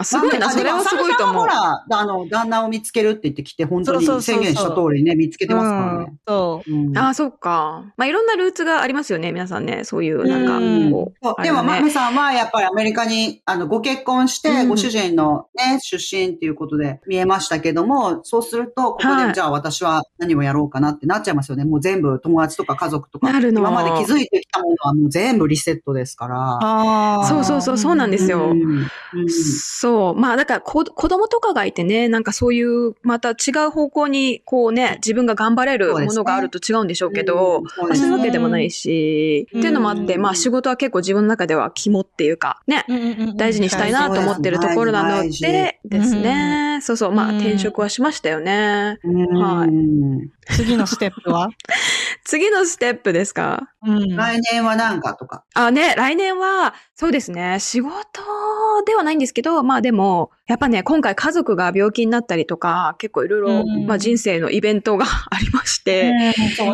S2: あ、すごいな、
S3: あ
S2: それはすごいと思う。
S3: ほら、あの、旦那を見つけるって言ってきて、本当に宣言した通りね、見つけてますからね。
S1: そう。
S3: うん
S2: ああ、そっか。まあ、いろんなルーツがありますよね、皆さんね。そういう、なんか、
S3: うん
S2: こう。
S3: そうでも、マメさんはやっぱりアメリカに、あの、ご結婚して、
S2: うん
S3: ご主人のね、出身っていうことで見えましたけども、そうすると、ここで、
S2: はい
S3: じゃあ私は何をやろうかなってなっちゃいますよね。もう全部友達とか家族とか、
S2: なるの
S3: 今まで気づいてきたものはもう全部リセットですから。
S1: ああ。
S2: そうそうそう、そうなんですよ。
S3: うんうん
S2: そう。まあ、だからこ、子供とかがいてね、なんかそういう、また違う方向に、こうね、自分が頑張れるものがあると違うんでしょうけど、
S3: うんそうね。
S2: そういうわけでもないし、
S1: うん
S2: っていうのもあって、まあ仕事は結構自分の中では肝っていうか、ね、
S1: うんうんうん
S2: 大事にしたいなと思ってるところなので、ですね。そうそう、まあ
S1: うん。
S2: 転職はしましたよね。
S3: うん。
S2: はい
S1: 次のステップは？[LAUGHS]
S2: 次のステップですか？
S1: うん。
S3: 来年は何かとか。
S2: あ、ね、来年は、そうですね、仕事ではないんですけど、まあでも、やっぱね、今回家族が病気になったりとか、結構いろいろ、
S1: うん
S2: まあ人生のイベントが [LAUGHS] ありまして、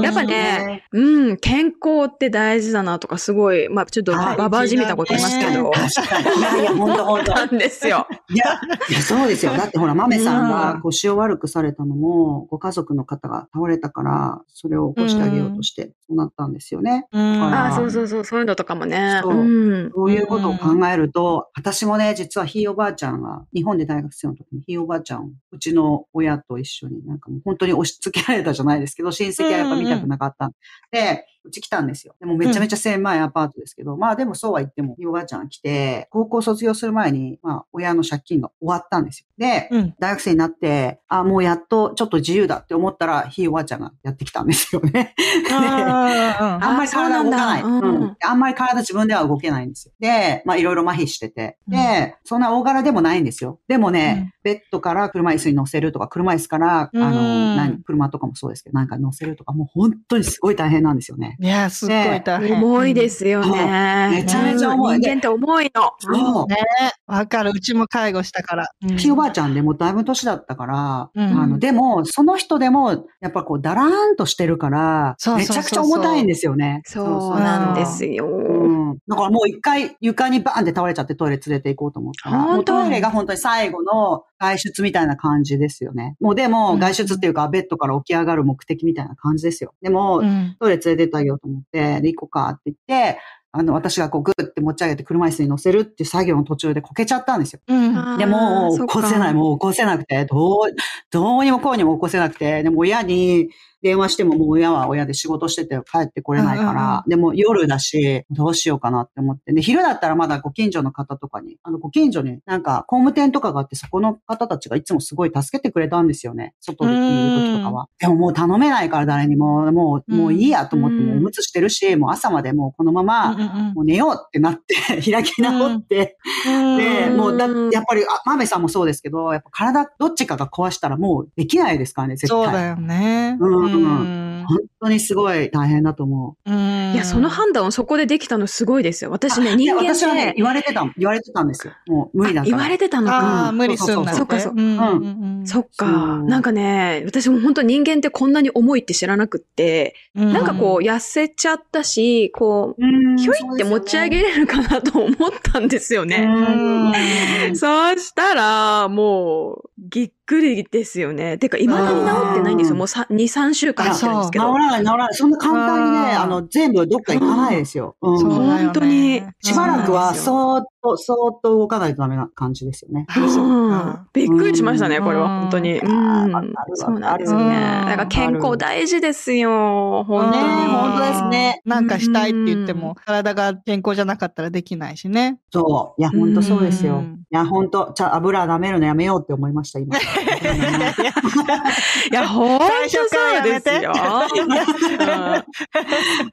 S2: やっぱね、うん、健康って大事だなとか、すごい、まあちょっと
S3: はい。
S2: ババアじみたこと言いますけど。
S3: いやいや、[LAUGHS] 本当本当。
S2: なんですよ。
S3: いや、いやそうですよ。だってほら、豆さん
S2: う
S3: が
S2: ん
S3: 腰を悪くされたのも、ご家族の方が倒れたから、それを起こしてあげようとして、そうなったんですよね。
S1: うん。
S3: あ
S2: そうそうそう、そういうのとかもね。
S3: そう
S2: うん。
S3: そういうことを考えると、私もね、実はひいおばあちゃんが、日本で大学生の時にひいおばあちゃん、うちの親と一緒になんかもう本当に押し付けられたじゃないですけど、親戚はやっぱ見たくなかった。で、うち来たんですよ。でもめちゃめちゃ狭いアパートですけど、まあでもそうは言っても、おばあちゃんが来て、高校卒業する前に、まあ親の借金が終わったんですよ。で、
S1: うん。
S3: 大学生になって、あ、もうやっとちょっと自由だって思ったら、ひいおばあちゃんがやってきたんですよね。
S1: あ [LAUGHS]
S3: あんまり体動かない。んあんまり体自分では動けないんですよ。で、まあいろいろ麻痺してて。で、そんな大柄でもないんですよ。でもね、ベッドから車椅子に乗せるとか、車椅子から、あ
S1: うん
S3: の、何、車とかもそうですけど、なんか乗せるとか、もう本当にすごい大変なんですよね。
S1: いや、すっごい大変。
S2: 重いですよね。
S3: めちゃめちゃ重い
S2: うん人間って重いの。
S3: そう。
S1: ねわかる。うちも介護したから。うん
S3: ひいおばあちゃんでもうだいぶ年だったから、
S1: うん
S3: あの、でも、その人でも、やっぱこう、だらーんとしてるから、めちゃくちゃ重たいんですよね。
S2: そうなんですよ。
S3: うん。だからもう一回床にバーンって倒れちゃってトイレ連れて行こうと思ったら、トイレが本当に最後の外出みたいな感じですよね。もうでも
S1: うん
S3: 外出っていうかベッドから起き上がる目的みたいな感じですよ。でも、
S1: うん。
S3: トイレ連れてってあげようと思って、で、行こうかって言って、あの、私がこうグッて持ち上げて車椅子に乗せるっていう作業の途中でこけちゃったんですよ。
S1: うん。
S3: でも、起こせない、もう起こせなくて、どう、どうにもこうにも起こせなくて、でも親に電話してももう親は親で仕事してて帰ってこれないから、でも夜だし、どうしようかなって思って。で、昼だったらまだご近所の方とかに、あの、ご近所になんか工務店とかがあって、そこの方たちがいつもすごい助けてくれたんですよね。外にいる時とかは。でももう頼めないから誰にも、もう、もういいやと思って、
S2: うん
S3: もうおむつしてるし、もう朝までもうこのまま、もう寝ようってなって、[LAUGHS] 開き直って、で、もうだ、やっぱり、あ、マメさんもそうですけど、やっぱ体どっちかが壊したらもうできないですからね、絶対。
S1: そうだよね。
S3: うん
S1: うん
S3: 本当にすごい大変だと思う。
S1: うん
S2: いや、その判断をそこでできたのすごいですよ。私ね、人間
S3: 私はね
S2: で、
S3: 言われてた、言われてたんですよ。もう無理だから。
S2: 言われてたの
S1: あ
S2: か
S1: あ、。無理すんなって。
S2: そっかそっかそっか。なんかね、私も本当人間ってこんなに重いって知らなくって、
S1: うん
S2: なんかこう、痩せちゃったし、こう、
S3: うん、
S2: ひょいって持ち上げれるかなと思ったんですよね。
S3: うん
S2: そうしたら、もう、ぎっくりですよね。てか、未だに治ってないんですよ。もうさ2、3週間経ってるんですけど。
S3: 治らない、治らない。そんな簡単にね、
S1: あ
S3: の、全部どっか行かないですよ。うん
S2: 本当に
S3: しばらくは、
S2: そう
S3: そーっと、そーっと動かないとダメな感じですよね。
S2: びっくりしましたね、
S1: うん
S2: これは、本当に。そうなんですよね。
S1: うん
S2: だから健康大事ですよ、本当に。
S3: ね本当ですね
S1: なんかしたいって言っても、体が健康じゃなかったらできないしね。
S3: そう。いや、本当そうですよ。
S1: うん
S3: いや、本当じゃあ油舐めるのやめようって思いました、今。
S2: いや、本当そうですよ。[LAUGHS]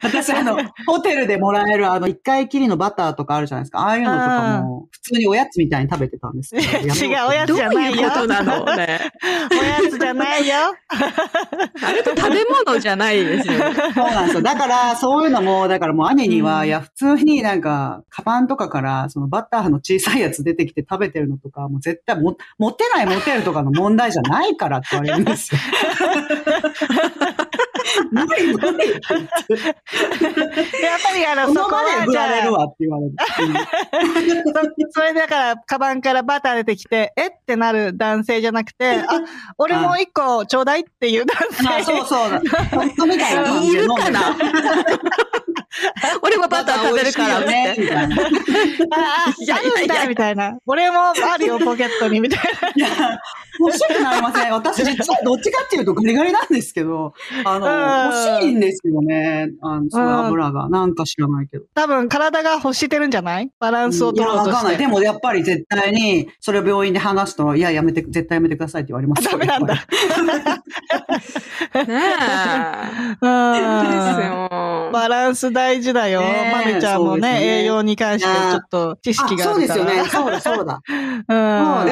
S3: 私、あの、ホテルでもらえる、あの、一回きりのバターとかあるじゃないですか。ああいうのとかも、普通におやつみたいに食べてたんですけど。[LAUGHS]
S1: 違う、おやつ
S2: どう
S1: じゃないよ。
S2: いうことなの？ね。
S1: おやつじゃないよ。
S2: あれって食べ物じゃないですよ。[LAUGHS]
S3: そうなんですよ。だから、そういうのも、だからもう兄には、
S2: うん
S3: いや、普通になんか、カバンとかから、そのバターの小さいやつ出てきて食べてるのとか、もう絶対も、持てない持てるとかの問題じゃないからって言われるんですよ。[LAUGHS]
S1: やっぱりあの、そこは、
S3: 場で振られるわって言われる。
S1: そそれだから、カバンからバター出てきて、えってなる男性じゃなくて、[LAUGHS] あ、俺も一個ちょうだいっていう男性。
S3: あそうそう。本当みたい
S2: いるかな？[LAUGHS] 俺もバター食べるから
S3: ね
S2: て。
S3: みたいな？
S1: あ、あ、
S2: いや
S1: あるんだみたいな。俺もあるよ、ポケットに、みたい
S3: いや、[LAUGHS] 欲しくなりません？私実はどっちかっていうとガリガリなんですけど、あ
S1: うん
S3: の、欲しいんですよね。あの、その油が。なんか知らないけど。
S1: な。多分、体が欲してるんじゃない？バランスを取ろうとし
S3: わかんない。で
S1: て。
S3: もやっぱり絶対に、それを病院で話すと、いや、やめて、絶対やめてくださいって言われます
S1: ダメなんだ。
S2: ねえ。[LAUGHS]
S1: バランス大事だよ。まめちゃんもね、栄養に関してちょっと知識があ
S3: そう
S1: るから。
S3: ですよね。そうだ、そうだ。[LAUGHS]
S1: うん。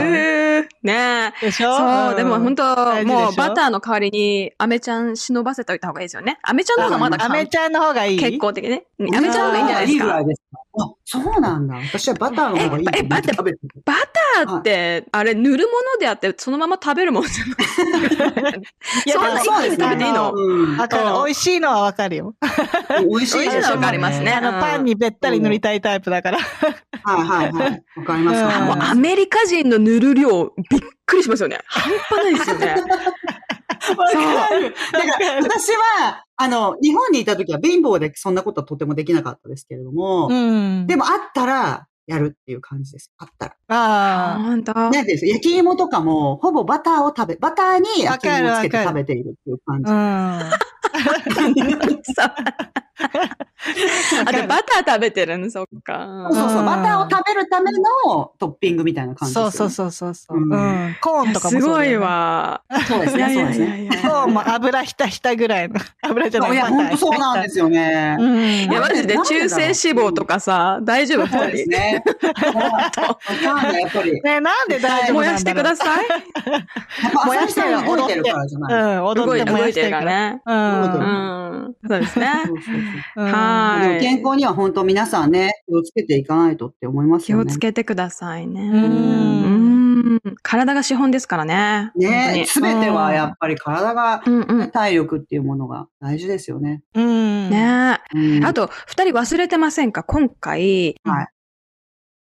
S2: ねえ。
S1: でしょ？
S2: そう、でも本当もうバターの代わりに、アメちゃん忍ばせておいた方がいいですよね。アメちゃんの方がまだ
S1: アメちゃんの方がいい？
S2: 結構的ね。アメちゃんの方がいいんじゃない。ですか？
S3: あ、そうなんだ。私はバターの方がいい
S2: ええバター。バターって、あれ塗るものであって、そのまま食べるもんじゃない？[LAUGHS]
S1: いや
S2: そ
S3: うですね
S2: 一気に食べていいの？
S3: うん
S1: わかる。
S2: うん
S1: 美味しいのはわかるよ。
S3: 美味しい
S2: のはわかりますね
S1: あの、パンにべったり塗りたいタイプだから。
S3: はいはいはい。わかります
S2: アメリカ人の塗る量、びっくりしますよね。半端ないですよね。[LAUGHS]
S3: わかる。だから私は、あの、日本にいた時は貧乏でそんなことはとてもできなかったですけれども、
S1: うん。
S3: でもあったらやるっていう感じです。あったら。
S1: ああ。
S2: 本当。
S3: なんですか焼き芋とかも、ほぼバターを食べ、バターに焼き芋をつけて食べているっていう感じ。[LAUGHS]
S2: あ、で、バター食べてるの、そっか。
S3: そうそうバターを食べるためのトッピングみたいな感じね。
S1: そうそうそうそうそう。
S3: うん
S1: うん。コーンとかもね
S2: すごい。わ。
S3: そうですね。そうですね。
S1: コーンも油ひたひたぐらいの。[LAUGHS] 油じゃない
S3: いや、
S1: バター
S3: 本当そうなんですよね。
S1: うん。
S2: いや、マジで
S3: なんで
S2: 中性脂肪とかさ、大丈夫？
S3: そうですね。わかんない、やっぱり。
S1: ねなんで大丈夫
S2: 燃やしてください。
S3: やっぱ朝日さんが動いてるからじゃない。
S1: うん、
S2: 動い
S1: て
S2: る
S1: か。
S2: かららね。
S1: う。
S3: 動いてる
S2: うん。そうですね。はい
S3: でも健康には本当皆さんね、気をつけていかないとって思いますよね。
S2: 気をつけてくださいね。
S1: ん
S2: うん体が資本ですからね。
S3: ね、すべてはや
S2: っ
S3: っぱり体が、
S2: ぱり。うんうん。
S3: 体力っていうものが大事ですよね。
S1: うん。
S2: ね
S3: うん
S2: あと、二人忘れてませんか？今回、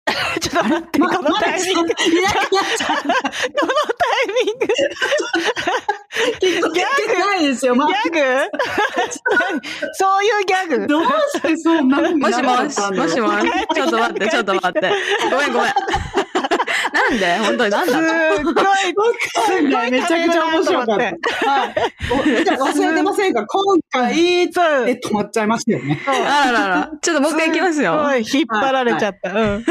S2: [LAUGHS]
S1: ちょっと待って、このタイミング。このタイ
S3: いなくなっちゃう。[LAUGHS]
S1: ミング。
S3: ギャグないですよ。ま
S1: ギャグ？[LAUGHS] そういうギャグ？
S3: どうしてそんな風に
S2: もしもし、もしもし、ちょっと待って、ちょっと待って。ごめんごめん。なんで本当になん
S1: す
S2: だ
S1: っごい、すっごい
S3: めちゃくちゃ面白かった。はい。忘れてませんか？今回。で止まっちゃいましたよね。
S2: あららら。ちょっともう一回いきますよ。
S1: すごい引っ張られちゃった。うん。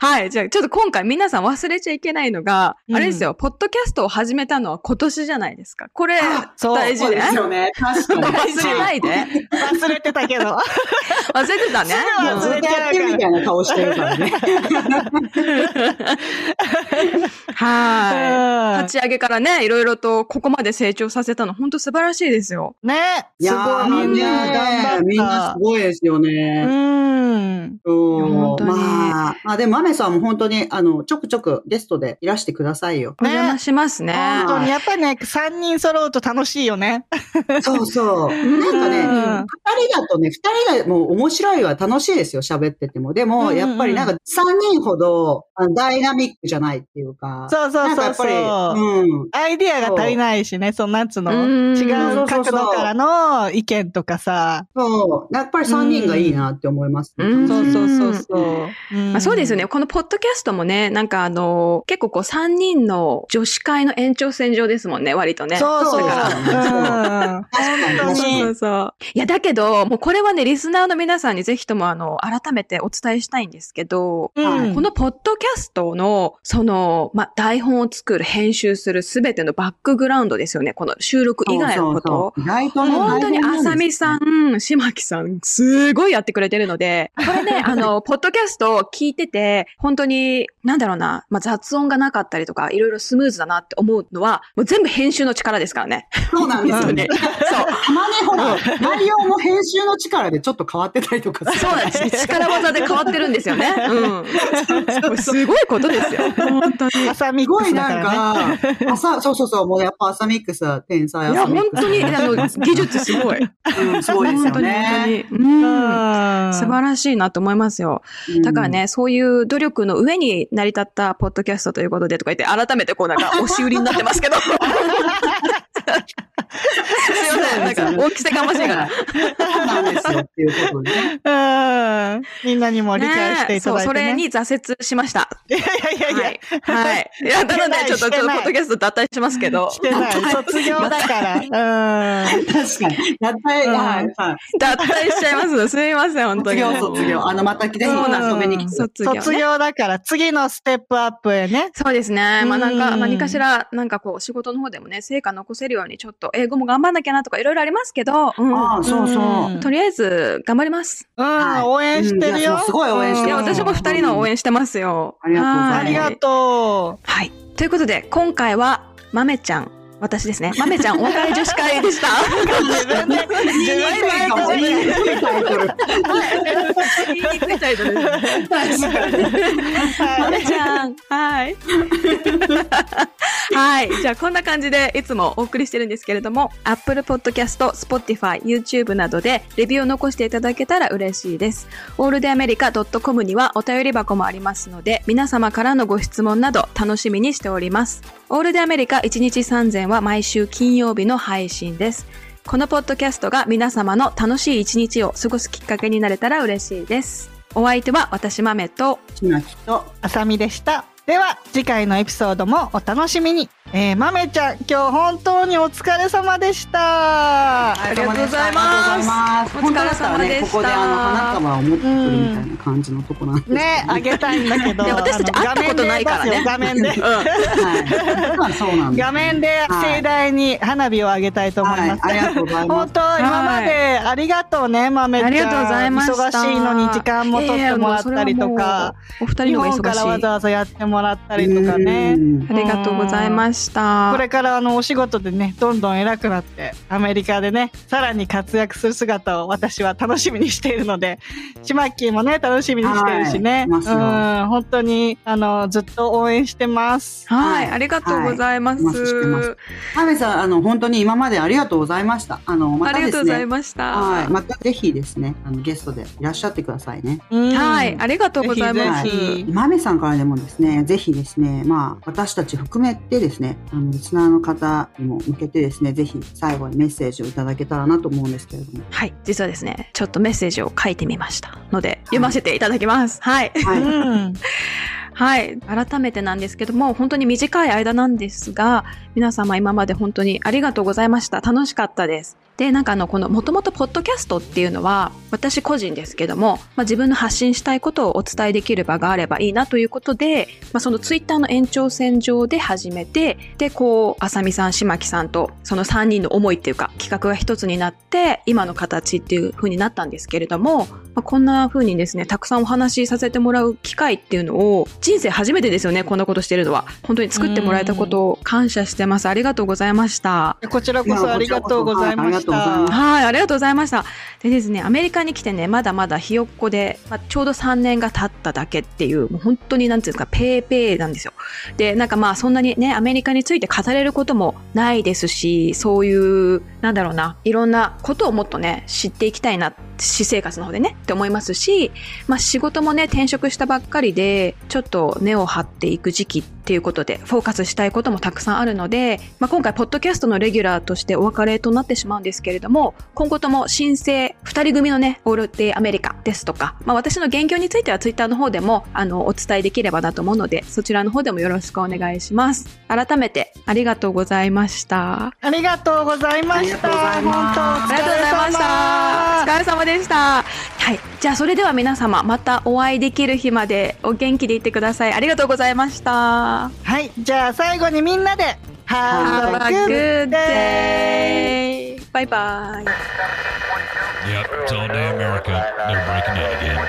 S2: はい。じゃあ、ちょっと今回皆さん忘れちゃいけないのが、
S1: うん
S2: あれですよ、ポッドキャストを始めたのは今年じゃないですか。これ大事ね。
S3: ですよね。確かに。
S2: 忘れないで。
S1: 忘れてたけど。
S2: 忘れてたね。
S1: 忘れ
S3: ずっとやってるみたいな顔してるからね。[LAUGHS]
S2: はい。
S1: うん
S2: 立ち上げからね、いろいろとここまで成長させたの、本当素晴らしいですよ。
S1: ね。
S3: いや
S1: すごい、
S3: ー
S1: みんな頑張った。
S3: みんなすごいですよね。
S1: うん。
S3: まあ、まあでも、マメさんも本当に、あの、ちょくちょくゲストでいらしてくださいよ。
S2: お邪魔しますね。
S1: 本当に、やっぱりね、三人揃うと楽しいよね。[LAUGHS]
S3: そうそう。なんかね、
S1: うん
S3: 二人だとね、二人がもう面白いは楽しいですよ、喋ってても。でも、やっぱりなんか三人ほどダイナミックじゃないっていうか。
S1: そうそうそう
S3: やっぱり、
S1: そう。
S3: うん。
S1: アイディアが足りないしね、そんなつの？
S2: うん
S1: 違う角度からの意見とかさ。
S3: そう。やっぱり三人がいいなって思いますね。
S2: うん
S1: そうそうそうそう。ん
S2: まあ、そうですよね。。このポッドキャストもね、なんかあの、結構こう3人の女子会の延長線上ですもんね、割とね。
S1: そうそう。
S3: そう
S1: うん。
S3: だから
S2: そうそうそう。いや、だけど、もうこれはね、リスナーの皆さんにぜひともあの、改めてお伝えしたいんですけど、
S1: うん
S2: このポッドキャストの、その、まあ、台本を作る、編集するすべてのバックグラウンドですよね。この収録以外のこと。
S3: そうそうそう
S2: 本当に、あさみさ
S3: ん。
S2: ん、しまきさん、すごいやってくれてるので、これね、[LAUGHS] あの、ポッドキャストを聞いてて、本当に、なんだろうな、まあ、雑音がなかったりとか、いろいろスムーズだなって思うのは、もう全部編集の力ですからね。
S3: そうなんですよね。
S2: そう。[LAUGHS]
S3: たまにほら、内容も編集の力でちょっと変わってたりとか
S2: そうなんです。力技で変わってるんですよね。[LAUGHS] うん。すすごいことですよ。本当に。
S1: 朝ミッ
S3: すごい
S1: クスだか
S3: なん
S1: らね。
S3: か、[LAUGHS] 朝、そうそうそう、もうやっぱ朝ミックスは天才
S2: いや、
S3: 朝ミックス。
S2: 本当に、あの、技術すごい。
S3: うん、すごいですよ
S2: 本当に、
S3: ね。
S2: 本当に。うん。
S1: うん
S2: 素晴らしいなと思いますよ。だからね、そういう努力の上に成り立ったポッドキャストということでとか言って、改めてこうなんか押し売りになってますけど。[LAUGHS] すいません、なんか大きせがましいから。
S3: そうなんですよっていうことでね。
S1: うん。みんなにも理解していただいて、ね。
S2: ねそう、それに挫折しました。
S1: いやいやいやいや。
S2: はい。はい。いや、なので、ちょっと、ちょっと、ポッドキャスト脱退しますけど。
S1: してない。卒業だから。うん。
S3: 確かに。やったい、
S1: うん
S3: はい、はい。
S2: 脱退しちゃいます。すみません、本当に。
S3: 卒業、卒業。あの、またぜひ遊びに来て。
S2: 卒業ね
S1: 卒業だから、次のステップアップへね。
S2: そうですね。まあなんか、
S1: うん
S2: 何かしら、なんかこう、仕事の方でもね、成果残せるように、ちょっと、英語も頑張んなきゃなとか、いろいろありますけど、うん。
S3: ああ、そうそう。
S2: とりあえず、頑張ります。
S1: うん、
S3: はい
S1: 応援してるよ。
S3: すごい応援して
S2: いや、
S3: うん
S2: 私も二人の応援してますよ。
S3: ありがとうございます
S2: はい
S1: ありがと
S2: はい。ということで、今回は、まめちゃん、私ですね。まめちゃん、お別れ女子会でした。
S1: 自分で、自分で言った
S3: 言い。にくいタイトル。
S2: 言いにくいタイトル。ですね。まめちゃん。はい。はい。じゃあ、こんな感じでいつもお送りしてるんですけれども、Apple Podcast、Spotify、YouTube などでレビューを残していただけたら嬉しいです。alldamericA.com にはお便り箱もありますので、皆様からのご質問など楽しみにしております。オール。デアメリカ1日3000は毎週金曜日の配信です。このポッドキャストが皆様の楽しい一日を過ごすきっかけになれたら嬉しいです。お相手は私豆と、
S3: ちなきと、
S1: あさみでした。では、次回のエピソードもお楽しみに。えー、まめちゃん、今日本当にお疲れ様でした。
S2: ありがとうございます。お疲れ様でした
S3: ここであの、花束を持ってくるみたいな感じのとこなんですけど
S1: ね、あげたいんだけど。
S2: 私たち会ったことないからね
S1: 画面で画面で。
S3: はい。まあそうなんです。
S1: 画面で盛大に花火をあげたいと思います。
S3: はいありがとうございます
S1: 本当、今までありがとうね、豆ちゃん。
S2: ありがとうございました。
S1: 忙しいのに時間も取ってもらったりとか。
S2: お二
S1: 日
S2: 人の方
S1: 本からわ
S2: が忙しい。
S1: ざわざやってもらったりとかね。
S3: うん
S2: ありがとうございました。
S1: これからあのお仕事でね、どんどん偉くなって、アメリカでね、さらに活躍する姿を私は楽しみにしているので、ちまっきーもね、楽しみにしてるしね。
S3: はい
S1: うん、本当に、あの、ずっと応援してます。
S2: はい、
S3: はい
S2: ありがとうございます。
S3: はいますさん、あの、本当に今までありがとうございました。あの、ま
S2: ありがとうござい。ました。
S3: はい。またぜひですね、あの、ゲストでいらっしゃってくださいね。
S1: うん
S2: はい、ありがとうございます。
S1: ぜひぜひ
S3: マメさんからでもですね、ぜひですね、まあ、私たち含めてですね、あの、リスナーの方にも向けてですね、ぜひ最後にメッセージをいただけたらなと思うんですけれども。
S2: はい、実はですね、ちょっとメッセージを書いてみましたので、読ませていただきます。はい。
S3: はい。
S1: うん。[LAUGHS]
S2: はい。改めてなんですけども、本当に短い間なんですが、皆様今まで本当にありがとうございました。楽しかったです。で、なんかあの、この、もともとポッドキャストっていうのは、私個人ですけども、まあ、自分の発信したいことをお伝えできる場があればいいなということで、まあ、そのツイッターの延長線上で始めて、で、こう、あさみさん、しまきさんと、その3人の思いっていうか、企画が一つになって、今の形っていう風になったんですけれども、まあ、こんな風にですね、たくさんお話しさせてもらう機会っていうのを、人生初めてですよね、こんなことしてるのは。本当に作ってもらえたことを感謝してます。ありがとうございました。
S1: こちらこそありがとうございました。
S3: いやこちらこそはいありがとうございます
S2: はい、ありがとうございました。でですね、アメリカに来てね、まだまだひよっこで、まあ、ちょうど3年が経っただけっていう、もう本当になんていうんですか、ペーペーなんですよ。で、なんかまあそんなにね、アメリカについて語れることもないですし、そういう、なんだろうな、いろんなことをもっとね、知っていきたいな、私生活の方でね、って思いますし、まあ仕事もね、転職したばっかりで、ちょっと根を張っていく時期っていうことで、フォーカスしたいこともたくさんあるので、まあ今回、ポッドキャストのレギュラーとしてお別れとなってしまうんですけれども、今後とも新生二人組のね、オールデイアメリカですとか、まあ私の現況についてはツイッターの方でも、あの、お伝えできればなと思うので、そちらの方でもよろしくお願いします。改めて、ありがとうございました。
S1: ありがとうございました。
S3: ありがとうございます
S1: 本当お疲
S2: ありがとうございました。お疲れ様でした。はい。じゃあ、それでは皆様、またお会いできる日までお元気でいてください。ありがとうございました。
S1: はい、じゃあ最後にみんなで、Have
S2: Have
S1: a
S2: a
S1: good
S2: good
S1: day!
S2: day! バイバイ。
S4: Yep, it's all day America. They're breaking in again.